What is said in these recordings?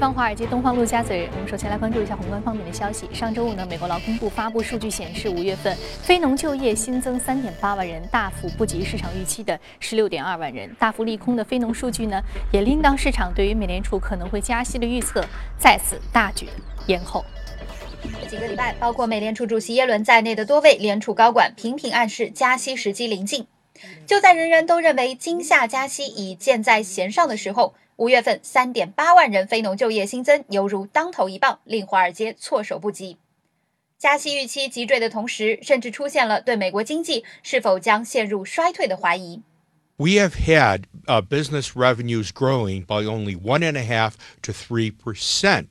方华尔街、东方、陆家嘴，我们首先来关注一下宏观方面的消息。上周五呢，美国劳工部发布数据显示，五月份非农就业新增三点八万人，大幅不及市场预期的十六点二万人。大幅利空的非农数据呢，也令到市场对于美联储可能会加息的预测再次大举延后。这几个礼拜，包括美联储主席耶伦在内的多位联储高管频频暗示加息时机临近。就在人人都认为今夏加息已箭在弦上的时候，五月份三点八万人非农就业新增，犹如当头一棒，令华尔街措手不及。加息预期急坠的同时，甚至出现了对美国经济是否将陷入衰退的怀疑。We have had uh, business revenues growing by only one and a half to three percent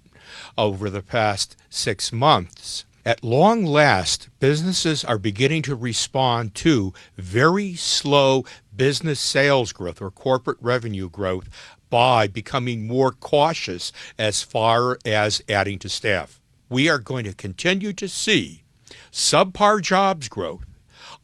over the past six months. At long last, businesses are beginning to respond to very slow business sales growth or corporate revenue growth by becoming more cautious as far as adding to staff. We are going to continue to see subpar jobs growth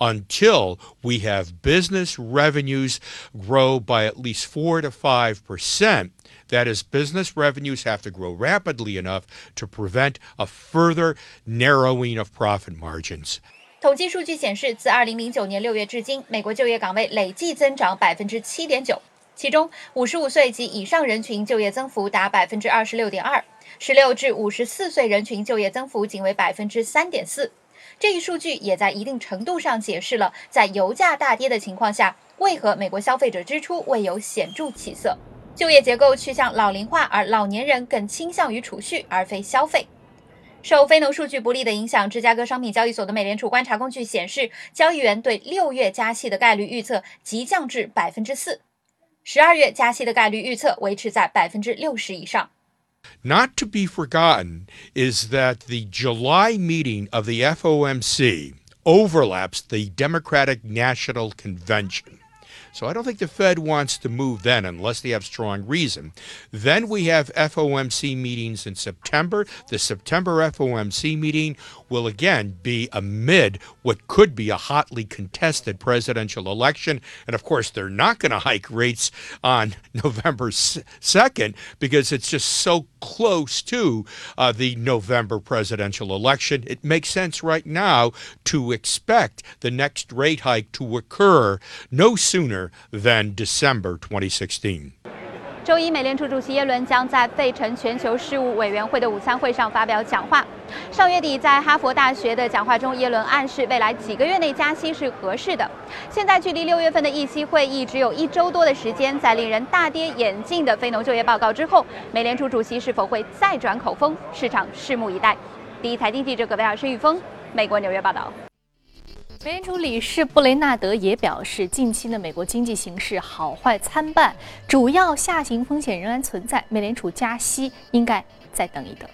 until we have business revenues grow by at least 4 to 5%. That is, business revenues have to grow rapidly enough to prevent a further narrowing of profit margins. 统计数据显示，自2009年6月至今，美国就业岗位累计增长7.9%， 其中55岁及以上人群就业增幅达 26.2%，16 至54岁人群就业增幅仅为3.4%。这一数据也在一定程度上解释了，在油价大跌的情况下，为何美国消费者支出未有显著起色。就业结构趋向老龄化，而老年人更倾向于储蓄而非消费。受非农数据不利的影响，芝加哥商品交易所的美联储观察工具显示，交易员对六月加息的概率预测急降至百分之四，十二月加息的概率预测维持在百分之六十以上。Not to be forgotten is that the July meeting of the FOMC overlaps the Democratic National Convention. So I don't think the Fed wants to move then unless they have strong reason. Then we have FOMC meetings in September. The September FOMC meeting will again be amid what could be a hotly contested presidential election. And of course, they're not going to hike rates on November 2nd because it's just so close to uh, the November presidential election. It makes sense right now to expect the next rate hike to occur no sooner than December 2016. 周一，美联储主席耶伦将在费城全球事务委员会的午餐会上发表讲话。上月底在哈佛大学的讲话中，耶伦暗示未来几个月内加息是合适的。现在距离六月份的议息会议只有一周多的时间，在令人大跌眼镜的非农就业报告之后，美联储主席是否会再转口风？市场拭目以待。第一财经记者葛贝尔、施玉峰，美国纽约报道。美联储理事布雷纳德也表示，近期的美国经济形势好坏参半，主要下行风险仍然存在，美联储加息应该再等一等。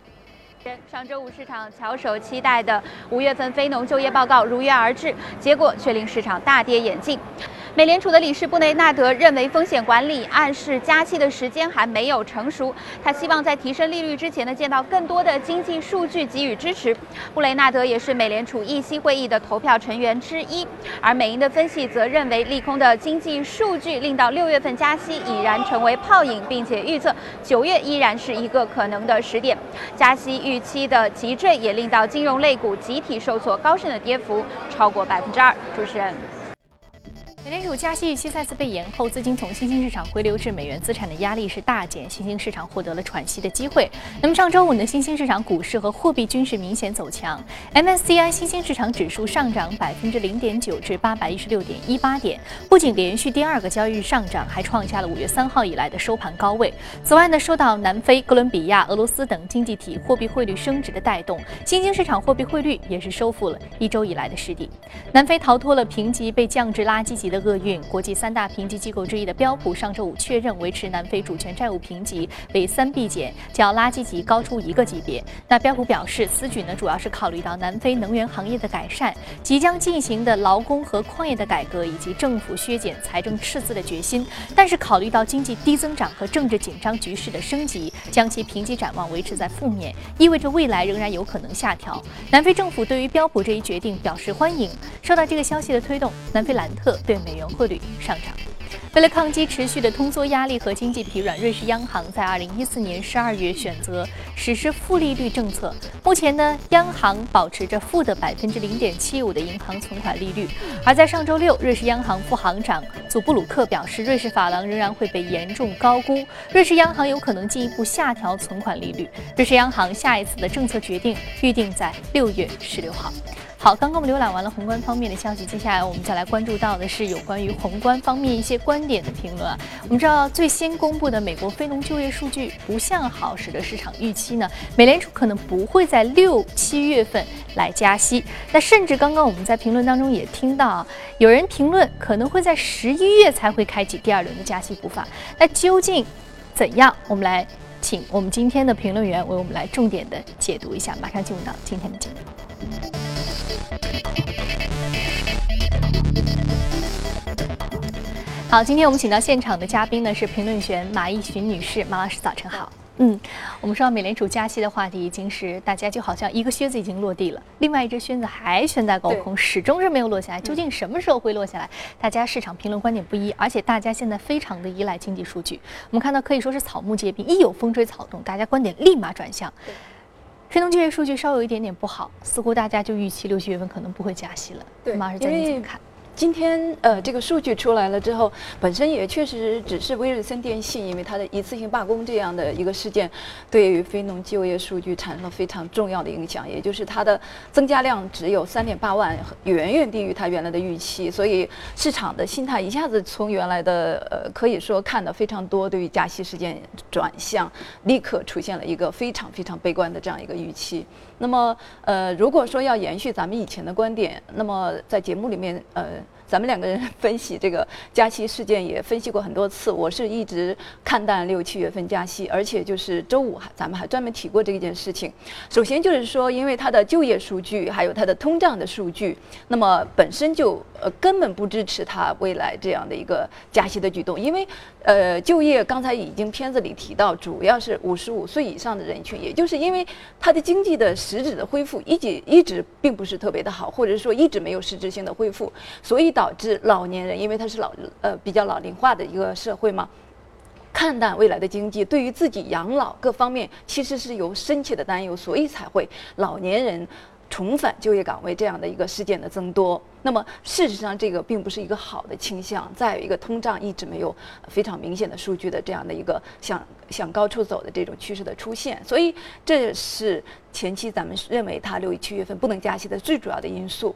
上周五市场翘首期待的五月份非农就业报告如约而至，结果却令市场大跌眼镜。美联储的理事布雷纳德认为，风险管理暗示加息的时间还没有成熟。他希望在提升利率之前呢，见到更多的经济数据给予支持。布雷纳德也是美联储议息会议的投票成员之一。而美银的分析则认为，利空的经济数据令到六月份加息已然成为泡影，并且预测九月依然是一个可能的时点。加息预期的急坠也令到金融类股集体受挫，高盛的跌幅超过百分之二。主持人。美联储加息预期再次被延后，资金从新兴市场回流至美元资产的压力是大减，新兴市场获得了喘息的机会。那么上周五呢，新兴市场股市和货币均是明显走强，MSCI 新兴市场指数上涨百分之零点九至八百一十六点一八点，不仅连续第二个交易日上涨，还创下了五月三号以来的收盘高位。此外呢，受到南非、哥伦比亚、俄罗斯等经济体货币汇率升值的带动，新兴市场货币汇率也是收复了一周以来的失地。南非逃脱了评级被降至垃圾级。的厄运，国际三大评级机构之一的标普上周五确认维持南非主权债务评级为三 B 减，较垃圾级高出一个级别。那标普表示，此举呢主要是考虑到南非能源行业的改善、即将进行的劳工和矿业的改革以及政府削减财政赤字的决心。但是考虑到经济低增长和政治紧张局势的升级，将其评级展望维持在负面，意味着未来仍然有可能下调。南非政府对于标普这一决定表示欢迎。受到这个消息的推动，南非兰特对。美元汇率上涨。为了抗击持续的通缩压力和经济疲软，瑞士央行在二零一四年十二月选择实施负利率政策。目前呢，央行保持着负的百分之零点七五的银行存款利率。而在上周六，瑞士央行副行长祖布鲁克表示，瑞士法郎仍然会被严重高估，瑞士央行有可能进一步下调存款利率。瑞士央行下一次的政策决定预定在六月十六号。好，刚刚我们浏览完了宏观方面的消息，接下来我们再来关注到的是有关于宏观方面一些观点的评论啊。我们知道最新公布的美国非农就业数据不向好，使得市场预期呢，美联储可能不会在六七月份来加息。那甚至刚刚我们在评论当中也听到啊，有人评论可能会在十一月才会开启第二轮的加息步伐。那究竟怎样？我们来请我们今天的评论员为我们来重点的解读一下。马上进入到今天的节目。好，今天我们请到现场的嘉宾呢是评论员马一寻女士，马老师早晨好。嗯，我们说到美联储加息的话题，已经是大家就好像一个靴子已经落地了，另外一只靴子还悬在高空，始终是没有落下来。究竟什么时候会落下来？大家市场评论观点不一，而且大家现在非常的依赖经济数据。我们看到可以说是草木皆兵，一有风吹草动，大家观点立马转向。非农就业数据稍有一点点不好，似乎大家就预期六七月份可能不会加息了。对，马老师怎么看？今天呃，这个数据出来了之后，本身也确实只是威尔森电信，因为它的一次性罢工这样的一个事件，对于非农就业数据产生了非常重要的影响，也就是它的增加量只有三点八万，远远低于它原来的预期，所以市场的心态一下子从原来的呃可以说看的非常多，对于加息事件转向，立刻出现了一个非常非常悲观的这样一个预期。那么呃，如果说要延续咱们以前的观点，那么在节目里面呃。咱们两个人分析这个加息事件也分析过很多次，我是一直看淡六七月份加息，而且就是周五还咱们还专门提过这件事情。首先就是说，因为它的就业数据还有它的通胀的数据，那么本身就呃根本不支持它未来这样的一个加息的举动，因为呃就业刚才已经片子里提到，主要是五十五岁以上的人群，也就是因为它的经济的实质的恢复一直一直并不是特别的好，或者说一直没有实质性的恢复，所以导导致老年人，因为他是老呃比较老龄化的一个社会嘛，看淡未来的经济，对于自己养老各方面其实是有深切的担忧，所以才会老年人重返就业岗位这样的一个事件的增多。那么事实上，这个并不是一个好的倾向。再有一个，通胀一直没有非常明显的数据的这样的一个向向高处走的这种趋势的出现，所以这是前期咱们认为它六七月份不能加息的最主要的因素。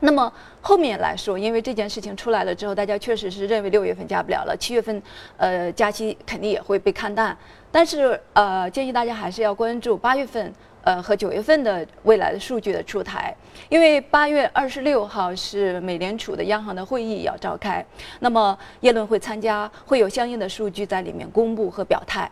那么后面来说，因为这件事情出来了之后，大家确实是认为六月份加不了了，七月份，呃，加息肯定也会被看淡。但是呃，建议大家还是要关注八月份，呃和九月份的未来的数据的出台，因为八月二十六号是美联储的央行的会议要召开，那么耶伦会参加，会有相应的数据在里面公布和表态。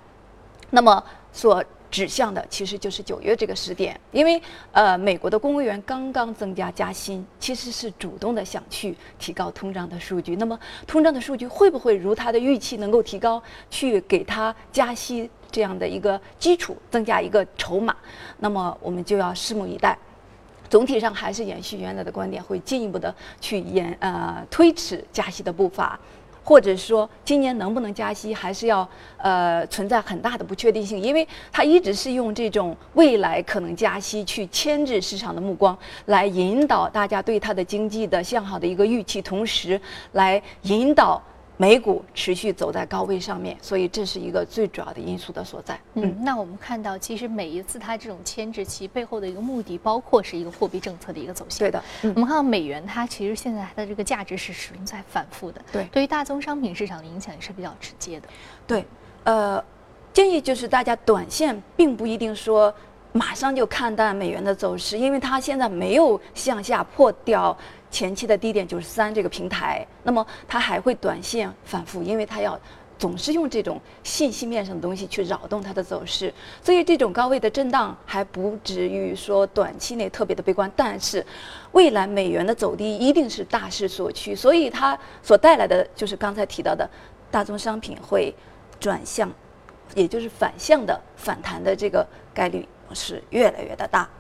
那么所指向的其实就是九月这个时点，因为呃，美国的公务员刚刚增加加薪，其实是主动的想去提高通胀的数据。那么通胀的数据会不会如他的预期能够提高，去给他加息这样的一个基础，增加一个筹码？那么我们就要拭目以待。总体上还是延续原来的观点，会进一步的去延呃推迟加息的步伐。或者说今年能不能加息，还是要呃存在很大的不确定性，因为它一直是用这种未来可能加息去牵制市场的目光，来引导大家对它的经济的向好的一个预期，同时来引导。美股持续走在高位上面，所以这是一个最主要的因素的所在。嗯，那我们看到，其实每一次它这种牵制其背后的一个目的，包括是一个货币政策的一个走向。对的，我们看到美元它其实现在它的这个价值是始终在反复的。对，对于大宗商品市场的影响也是比较直接的。对，呃，建议就是大家短线并不一定说马上就看淡美元的走势，因为它现在没有向下破掉。前期的低点九十三这个平台，那么它还会短线反复，因为它要总是用这种信息面上的东西去扰动它的走势，所以这种高位的震荡还不至于说短期内特别的悲观，但是未来美元的走低一定是大势所趋，所以它所带来的就是刚才提到的大宗商品会转向，也就是反向的反弹的这个概率是越来越的大。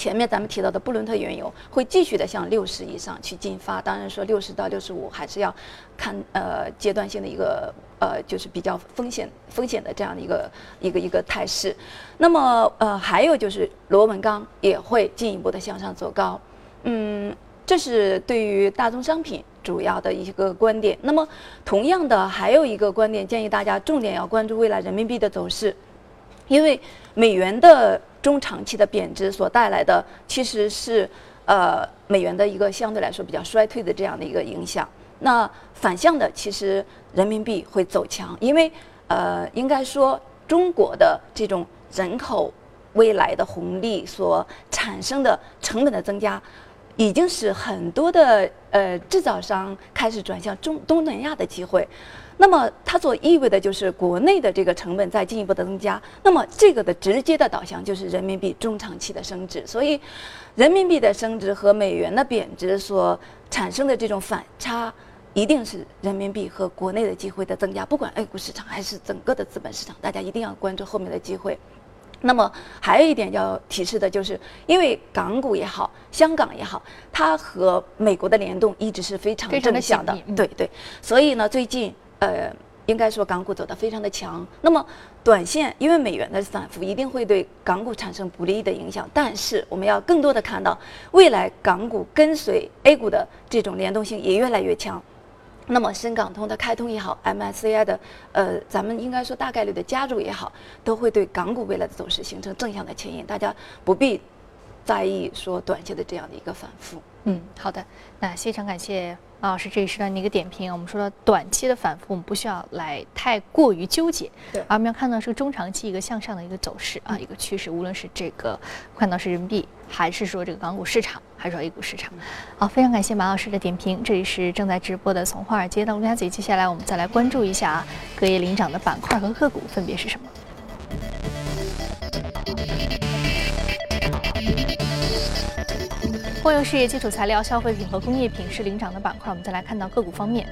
前面咱们提到的布伦特原油会继续的向六十以上去进发，当然说六十到六十五还是要看呃阶段性的一个呃就是比较风险风险的这样的一个一个一个态势。那么呃还有就是螺纹钢也会进一步的向上走高，嗯，这是对于大宗商品主要的一个观点。那么同样的还有一个观点，建议大家重点要关注未来人民币的走势，因为美元的。中长期的贬值所带来的其实是，呃，美元的一个相对来说比较衰退的这样的一个影响。那反向的，其实人民币会走强，因为呃，应该说中国的这种人口未来的红利所产生的成本的增加，已经使很多的呃制造商开始转向中东南亚的机会。那么它所意味的就是国内的这个成本在进一步的增加，那么这个的直接的导向就是人民币中长期的升值，所以人民币的升值和美元的贬值所产生的这种反差，一定是人民币和国内的机会的增加，不管 A 股市场还是整个的资本市场，大家一定要关注后面的机会。那么还有一点要提示的就是，因为港股也好，香港也好，它和美国的联动一直是非常正向的，对对，所以呢，最近。呃，应该说港股走得非常的强。那么，短线因为美元的反复一定会对港股产生不利的影响，但是我们要更多的看到未来港股跟随 A 股的这种联动性也越来越强。那么深港通的开通也好，MSCI 的呃，咱们应该说大概率的加入也好，都会对港股未来的走势形成正向的牵引。大家不必在意说短期的这样的一个反复。嗯，好的，那非常感谢。马老师这一时段的一个点评，我们说到短期的反复，我们不需要来太过于纠结，对，而我们要看到是中长期一个向上的一个走势啊，一个趋势，无论是这个看到是人民币，还是说这个港股市场，还是说 A 股市场。好，非常感谢马老师的点评，这里是正在直播的从华尔街到陆家嘴，接下来我们再来关注一下啊，隔夜领涨的板块和个股分别是什么。公用事业、基础材料、消费品和工业品是领涨的板块。我们再来看到个股方面，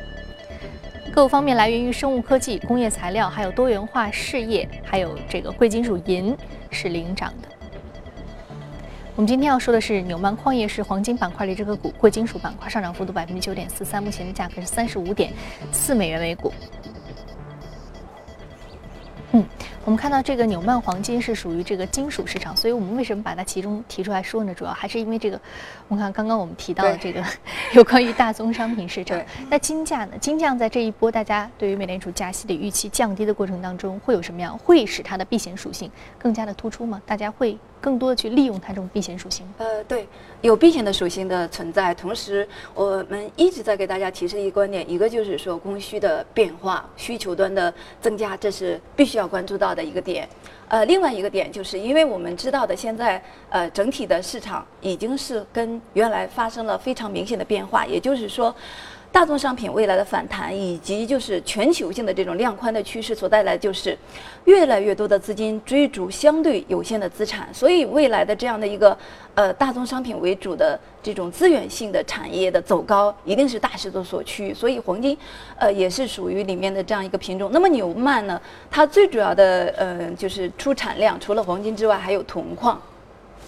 个股方面来源于生物科技、工业材料，还有多元化事业，还有这个贵金属银是领涨的。我们今天要说的是纽曼矿业是黄金板块里这个股，贵金属板块上涨幅度百分之九点四三，目前的价格是三十五点四美元每股。嗯。我们看到这个纽曼黄金是属于这个金属市场，所以我们为什么把它其中提出来说呢？主要还是因为这个，我们看刚刚我们提到的这个有关于大宗商品市场。那金价呢？金价在这一波大家对于美联储加息的预期降低的过程当中，会有什么样？会使它的避险属性更加的突出吗？大家会更多的去利用它这种避险属性？呃，对，有避险的属性的存在。同时，我们一直在给大家提示一个观点，一个就是说供需的变化，需求端的增加，这是必须要关注到的。一个点，呃，另外一个点就是，因为我们知道的，现在呃，整体的市场已经是跟原来发生了非常明显的变化，也就是说。大宗商品未来的反弹，以及就是全球性的这种量宽的趋势所带来，就是越来越多的资金追逐相对有限的资产，所以未来的这样的一个呃大宗商品为主的这种资源性的产业的走高，一定是大势所趋。所以黄金，呃也是属于里面的这样一个品种。那么纽曼呢，它最主要的呃就是出产量，除了黄金之外，还有铜矿，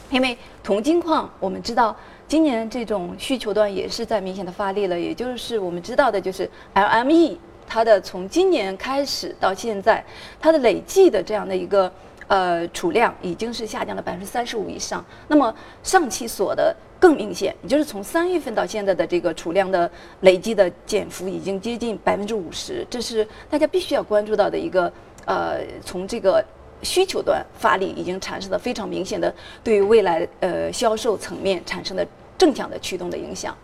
因为铜金矿我们知道。今年这种需求端也是在明显的发力了，也就是我们知道的，就是 LME 它的从今年开始到现在，它的累计的这样的一个呃储量已经是下降了百分之三十五以上。那么上期锁的更明显，也就是从三月份到现在的这个储量的累计的减幅已经接近百分之五十，这是大家必须要关注到的一个呃从这个需求端发力已经产生了非常明显的对于未来呃销售层面产生的。正向的驱动的影响。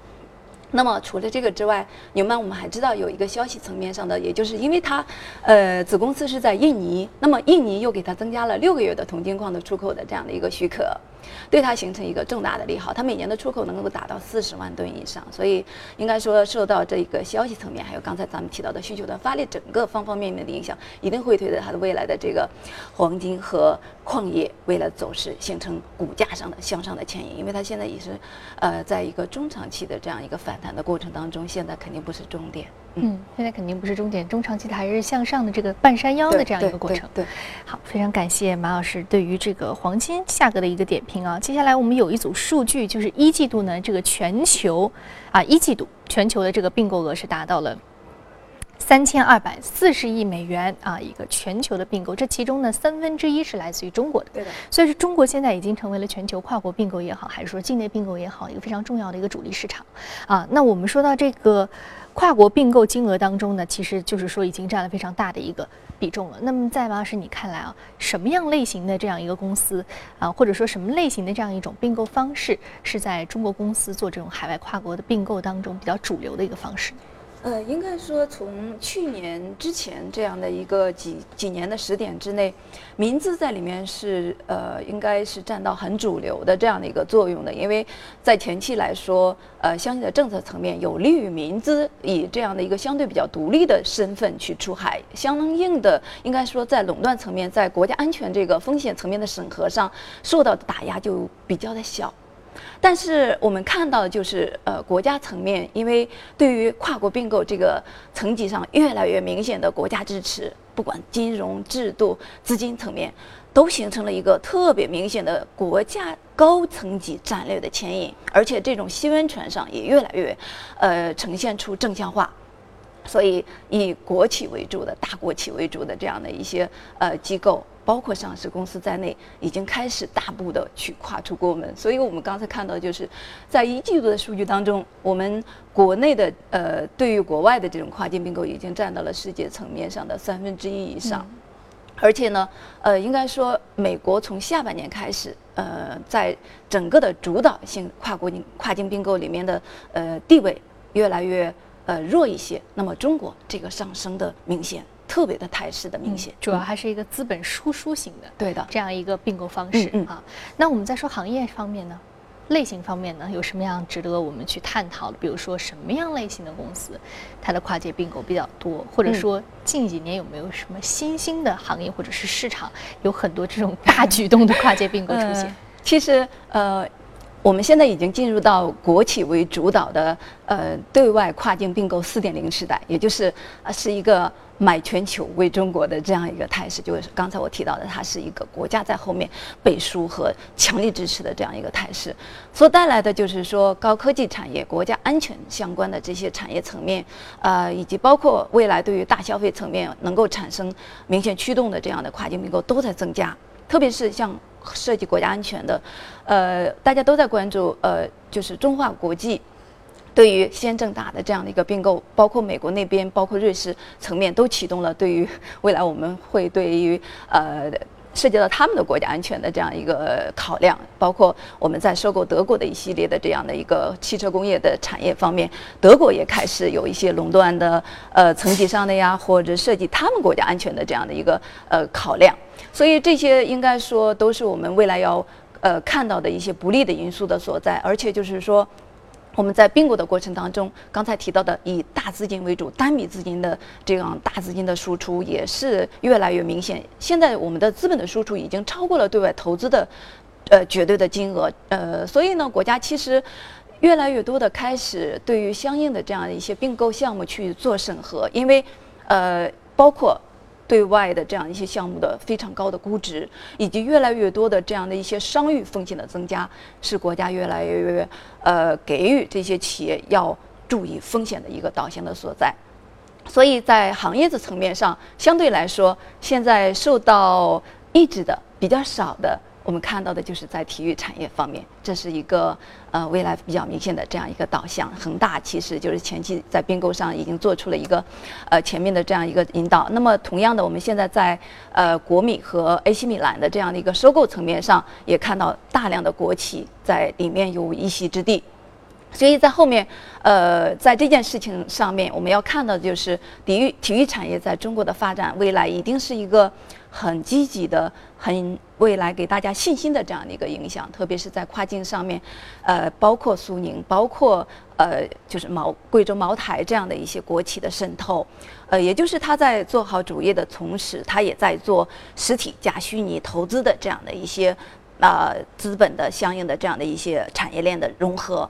那么除了这个之外，纽曼我们还知道有一个消息层面上的，也就是因为它，呃，子公司是在印尼，那么印尼又给它增加了六个月的铜金矿的出口的这样的一个许可。对它形成一个重大的利好，它每年的出口能够达到四十万吨以上，所以应该说受到这一个消息层面，还有刚才咱们提到的需求端发力，整个方方面面的影响，一定会推着它的未来的这个黄金和矿业未来走势形成股价上的向上的牵引，因为它现在也是，呃，在一个中长期的这样一个反弹的过程当中，现在肯定不是终点。嗯，现在肯定不是终点，中长期的还是向上的这个半山腰的这样一个过程。对，好，非常感谢马老师对于这个黄金价格的一个点评啊。接下来我们有一组数据，就是一季度呢，这个全球啊，一季度全球的这个并购额是达到了。三千二百四十亿美元啊，一个全球的并购，这其中呢三分之一是来自于中国的。对的。所以说，中国现在已经成为了全球跨国并购也好，还是说境内并购也好，一个非常重要的一个主力市场啊。那我们说到这个跨国并购金额当中呢，其实就是说已经占了非常大的一个比重了。那么在王老师你看来啊，什么样类型的这样一个公司啊，或者说什么类型的这样一种并购方式，是在中国公司做这种海外跨国的并购当中比较主流的一个方式？呃，应该说从去年之前这样的一个几几年的时点之内，民资在里面是呃，应该是占到很主流的这样的一个作用的。因为在前期来说，呃，相应的政策层面有利于民资以这样的一个相对比较独立的身份去出海，相应的应该说在垄断层面，在国家安全这个风险层面的审核上受到的打压就比较的小。但是我们看到的就是，呃，国家层面，因为对于跨国并购这个层级上越来越明显的国家支持，不管金融制度、资金层面，都形成了一个特别明显的国家高层级战略的牵引，而且这种新温泉上也越来越，呃，呈现出正向化。所以，以国企为主的大国企为主的这样的一些呃机构。包括上市公司在内，已经开始大步的去跨出国门。所以我们刚才看到，就是在一季度的数据当中，我们国内的呃，对于国外的这种跨境并购，已经占到了世界层面上的三分之一以上。而且呢，呃，应该说，美国从下半年开始，呃，在整个的主导性跨国境跨境并购里面的呃地位越来越呃弱一些。那么中国这个上升的明显。特别的态势的明显，主要还是一个资本输出型的，对的这样一个并购方式啊。那我们再说行业方面呢，类型方面呢，有什么样值得我们去探讨的？比如说什么样类型的公司，它的跨界并购比较多，或者说近几年有没有什么新兴的行业或者是市场有很多这种大举动的跨界并购出现？其实呃。我们现在已经进入到国企为主导的呃对外跨境并购四点零时代，也就是呃是一个买全球为中国的这样一个态势。就是刚才我提到的，它是一个国家在后面背书和强力支持的这样一个态势，所带来的就是说高科技产业、国家安全相关的这些产业层面，呃，以及包括未来对于大消费层面能够产生明显驱动的这样的跨境并购都在增加，特别是像。涉及国家安全的，呃，大家都在关注，呃，就是中化国际对于先正大的这样的一个并购，包括美国那边，包括瑞士层面都启动了对于未来我们会对于呃涉及到他们的国家安全的这样一个考量，包括我们在收购德国的一系列的这样的一个汽车工业的产业方面，德国也开始有一些垄断的呃层级上的呀，或者涉及他们国家安全的这样的一个呃考量。所以这些应该说都是我们未来要呃看到的一些不利的因素的所在，而且就是说我们在并购的过程当中，刚才提到的以大资金为主、单笔资金的这样大资金的输出也是越来越明显。现在我们的资本的输出已经超过了对外投资的呃绝对的金额，呃，所以呢，国家其实越来越多的开始对于相应的这样一些并购项目去做审核，因为呃包括。对外的这样一些项目的非常高的估值，以及越来越多的这样的一些商誉风险的增加，是国家越来越呃给予这些企业要注意风险的一个导向的所在。所以在行业的层面上，相对来说，现在受到抑制的比较少的。我们看到的就是在体育产业方面，这是一个呃未来比较明显的这样一个导向。恒大其实就是前期在并购上已经做出了一个呃前面的这样一个引导。那么同样的，我们现在在呃国米和 AC 米兰的这样的一个收购层面上，也看到大量的国企在里面有一席之地。所以在后面，呃，在这件事情上面，我们要看到的就是体育体育产业在中国的发展，未来一定是一个很积极的、很未来给大家信心的这样的一个影响。特别是在跨境上面，呃，包括苏宁，包括呃，就是茅贵州茅台这样的一些国企的渗透，呃，也就是他在做好主业的同时，他也在做实体加虚拟投资的这样的一些啊资本的相应的这样的一些产业链的融合。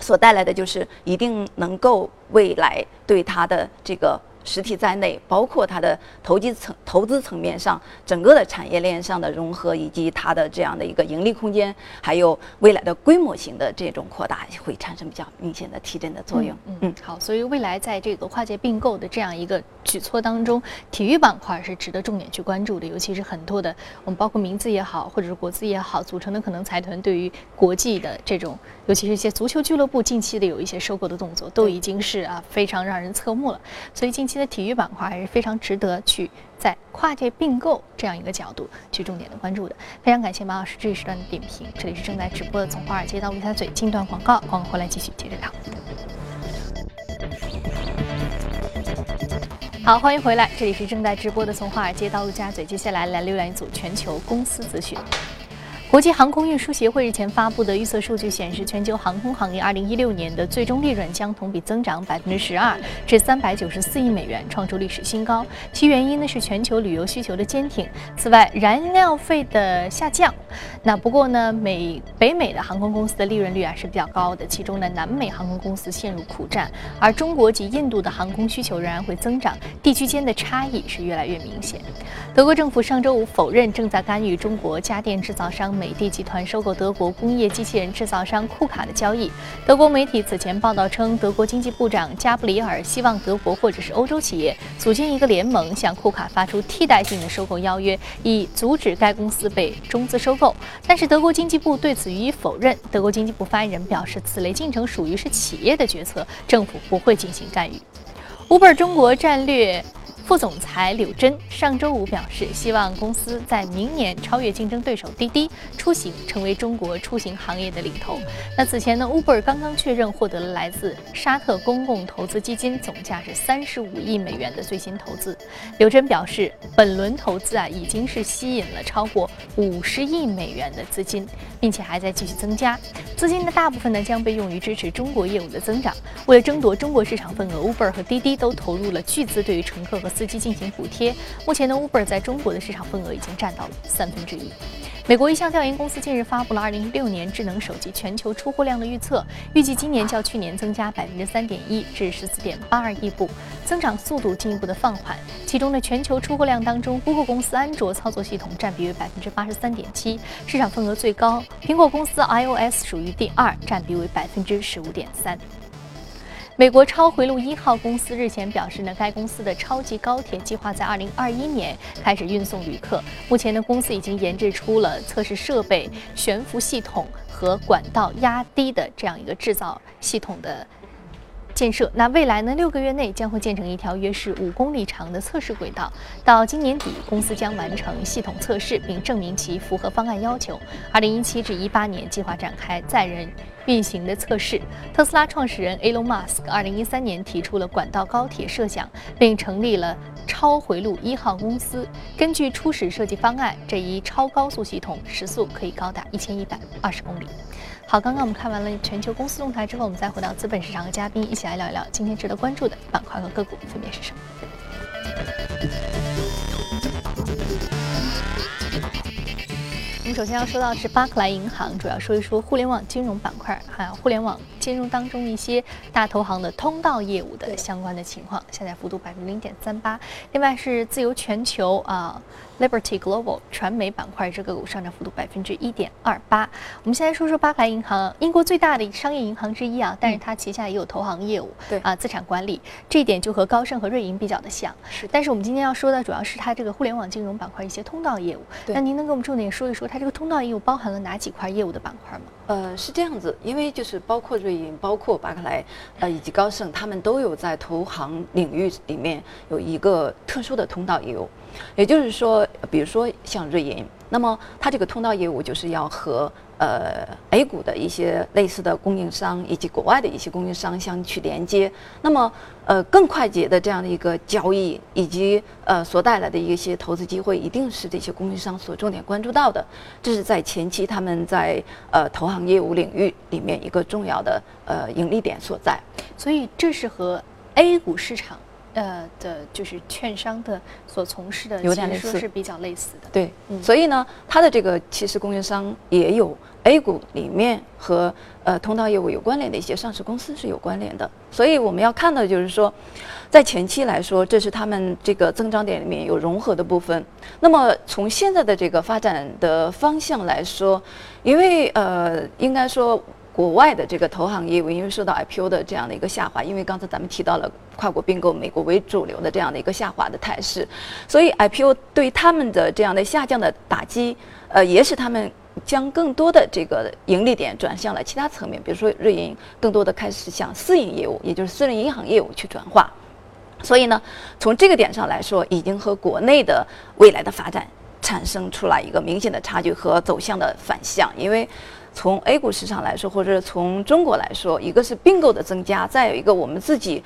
所带来的就是一定能够未来对它的这个。实体在内，包括它的投机层、投资层面上，整个的产业链上的融合，以及它的这样的一个盈利空间，还有未来的规模型的这种扩大，会产生比较明显的提振的作用。嗯，嗯好，所以未来在这个跨界并购的这样一个举措当中，体育板块是值得重点去关注的，尤其是很多的我们包括名字也好，或者是国资也好组成的可能财团，对于国际的这种，尤其是一些足球俱乐部近期的有一些收购的动作，都已经是啊非常让人侧目了。所以近期。的体育板块还是非常值得去在跨界并购这样一个角度去重点的关注的。非常感谢马老师这一时段的点评。这里是正在直播的从华尔街到陆家嘴，近段广告，广告回来继续接着聊。好，欢迎回来，这里是正在直播的从华尔街到陆家嘴，接下来来浏览一组全球公司资讯。国际航空运输协会日前发布的预测数据显示，全球航空行业2016年的最终利润将同比增长百分之十二至394亿美元，创出历史新高。其原因呢是全球旅游需求的坚挺。此外，燃料费的下降。那不过呢，美北美的航空公司的利润率啊是比较高的，其中呢，南美航空公司陷入苦战，而中国及印度的航空需求仍然会增长，地区间的差异是越来越明显。德国政府上周五否认正在干预中国家电制造商。美的集团收购德国工业机器人制造商库卡的交易。德国媒体此前报道称，德国经济部长加布里尔希望德国或者是欧洲企业组建一个联盟，向库卡发出替代性的收购邀约，以阻止该公司被中资收购。但是德国经济部对此予以否认。德国经济部发言人表示，此类进程属于是企业的决策，政府不会进行干预。Uber 中国战略。副总裁柳珍上周五表示，希望公司在明年超越竞争对手滴滴出行，成为中国出行行业的领头。那此前呢，Uber 刚刚确认获得了来自沙特公共投资基金总价是三十五亿美元的最新投资。柳珍表示，本轮投资啊已经是吸引了超过五十亿美元的资金，并且还在继续增加。资金的大部分呢将被用于支持中国业务的增长。为了争夺中国市场份额，Uber 和滴滴都投入了巨资，对于乘客和司机进行补贴。目前呢，Uber 在中国的市场份额已经占到了三分之一。美国一项调研公司近日发布了2016年智能手机全球出货量的预测，预计今年较去年增加百分之三点一至十四点八二亿部，增长速度进一步的放缓。其中的全球出货量当中，Google 公司安卓操作系统占比为百分之八十三点七，市场份额最高；苹果公司 iOS 属于第二，占比为百分之十五点三。美国超回路一号公司日前表示呢，该公司的超级高铁计划在二零二一年开始运送旅客。目前呢，公司已经研制出了测试设备、悬浮系统和管道压低的这样一个制造系统的建设。那未来呢，六个月内将会建成一条约是五公里长的测试轨道。到今年底，公司将完成系统测试，并证明其符合方案要求。二零一七至一八年计划展开载人。运行的测试。特斯拉创始人 Elon Musk 2013年提出了管道高铁设想，并成立了超回路一号公司。根据初始设计方案，这一超高速系统时速可以高达1120公里。好，刚刚我们看完了全球公司动态之后，我们再回到资本市场和嘉宾一起来聊一聊今天值得关注的板块和个股分别是什么。我们首先要说到是巴克莱银行，主要说一说互联网金融板块，还有互联网金融当中一些大投行的通道业务的相关的情况，下跌幅度百分之零点三八。另外是自由全球啊。Liberty Global 传媒板块这个股上涨幅度百分之一点二八。我们先来说说巴克莱银行，英国最大的商业银行之一啊，但是它旗下也有投行业务，对啊，资产管理这一点就和高盛和瑞银比较的像。是，但是我们今天要说的主要是它这个互联网金融板块一些通道业务。那您能给我们重点说一说它这个通道业务包含了哪几块业务的板块吗？呃，是这样子，因为就是包括瑞银、包括巴克莱，呃，以及高盛，他们都有在投行领域里面有一个特殊的通道业务。也就是说，比如说像瑞银，那么它这个通道业务就是要和呃 A 股的一些类似的供应商以及国外的一些供应商相去连接，那么呃更快捷的这样的一个交易以及呃所带来的一些投资机会，一定是这些供应商所重点关注到的。这是在前期他们在呃投行业务领域里面一个重要的呃盈利点所在。所以这是和 A 股市场。呃的，就是券商的所从事的，有点类似，是比较类似的。对，嗯所以呢，它的这个其实供应商也有 A 股里面和呃通道业务有关联的一些上市公司是有关联的，所以我们要看到就是说，在前期来说，这是他们这个增长点里面有融合的部分。那么从现在的这个发展的方向来说，因为呃，应该说。国外的这个投行业务，因为受到 IPO 的这样的一个下滑，因为刚才咱们提到了跨国并购，美国为主流的这样的一个下滑的态势，所以 IPO 对他们的这样的下降的打击，呃，也使他们将更多的这个盈利点转向了其他层面，比如说瑞银更多的开始向私营业务，也就是私人银行业务去转化。所以呢，从这个点上来说，已经和国内的未来的发展产生出来一个明显的差距和走向的反向，因为。从 A 股市场来说，或者从中国来说，一个是并购的增加，再有一个我们自己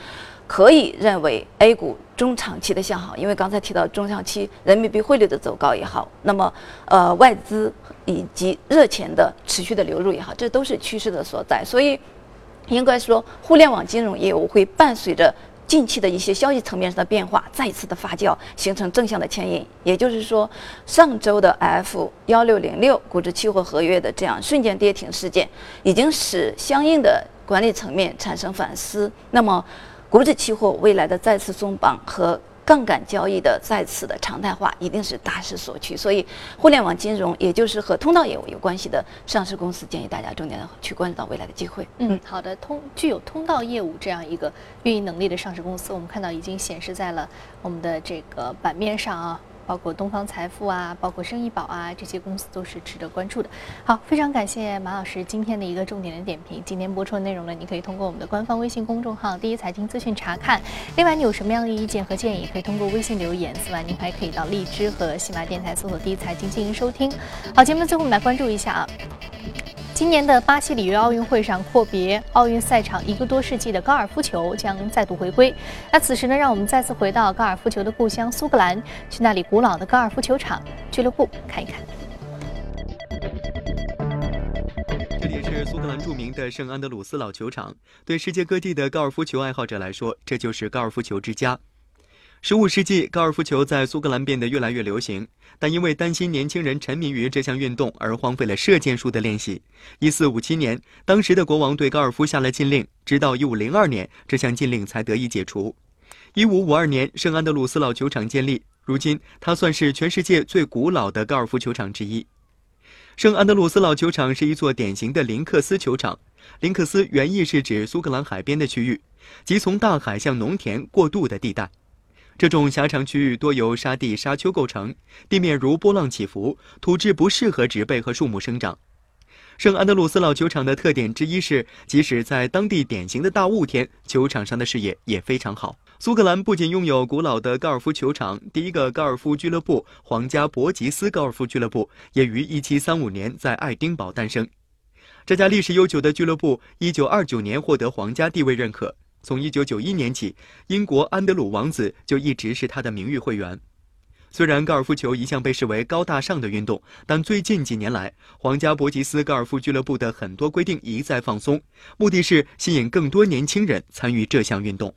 可以认为 A 股中长期的向好，因为刚才提到中长期人民币汇率的走高也好，那么呃外资以及热钱的持续的流入也好，这都是趋势的所在，所以应该说互联网金融业务会伴随着。近期的一些消息层面上的变化再次的发酵，形成正向的牵引。也就是说，上周的 F 幺六零六股指期货合约的这样瞬间跌停事件，已经使相应的管理层面产生反思。那么，股指期货未来的再次松绑和杠杆交易的再次的常态化，一定是大势所趋。所以，互联网金融，也就是和通道业务有关系的上市公司，建议大家重点的去关注到未来的机会。嗯，好的，通具有通道业务这样一个运营能力的上市公司，我们看到已经显示在了我们的这个版面上啊。包括东方财富啊，包括生意宝啊，这些公司都是值得关注的。好，非常感谢马老师今天的一个重点的点评。今天播出的内容呢，你可以通过我们的官方微信公众号“第一财经资讯”查看。另外，你有什么样的意见和建议，可以通过微信留言。此外，您还可以到荔枝和喜马电台搜索“第一财经”进行收听。好，节目最后我们来关注一下啊。今年的巴西里约奥运会上，阔别奥运赛场一个多世纪的高尔夫球将再度回归。那此时呢，让我们再次回到高尔夫球的故乡苏格兰，去那里古老的高尔夫球场俱乐部看一看。这里是苏格兰著名的圣安德鲁斯老球场，对世界各地的高尔夫球爱好者来说，这就是高尔夫球之家。十五世纪，高尔夫球在苏格兰变得越来越流行，但因为担心年轻人沉迷于这项运动而荒废了射箭术的练习。一四五七年，当时的国王对高尔夫下了禁令，直到一五零二年，这项禁令才得以解除。一五五二年，圣安德鲁斯老球场建立，如今它算是全世界最古老的高尔夫球场之一。圣安德鲁斯老球场是一座典型的林克斯球场，林克斯原意是指苏格兰海边的区域，即从大海向农田过渡的地带。这种狭长区域多由沙地、沙丘构成，地面如波浪起伏，土质不适合植被和树木生长。圣安德鲁斯老球场的特点之一是，即使在当地典型的大雾天，球场上的视野也非常好。苏格兰不仅拥有古老的高尔夫球场，第一个高尔夫俱乐部——皇家伯吉斯高尔夫俱乐部，也于1735年在爱丁堡诞生。这家历史悠久的俱乐部，1929年获得皇家地位认可。从1991年起，英国安德鲁王子就一直是他的名誉会员。虽然高尔夫球一向被视为高大上的运动，但最近几年来，皇家伯吉斯高尔夫俱乐部的很多规定一再放松，目的是吸引更多年轻人参与这项运动。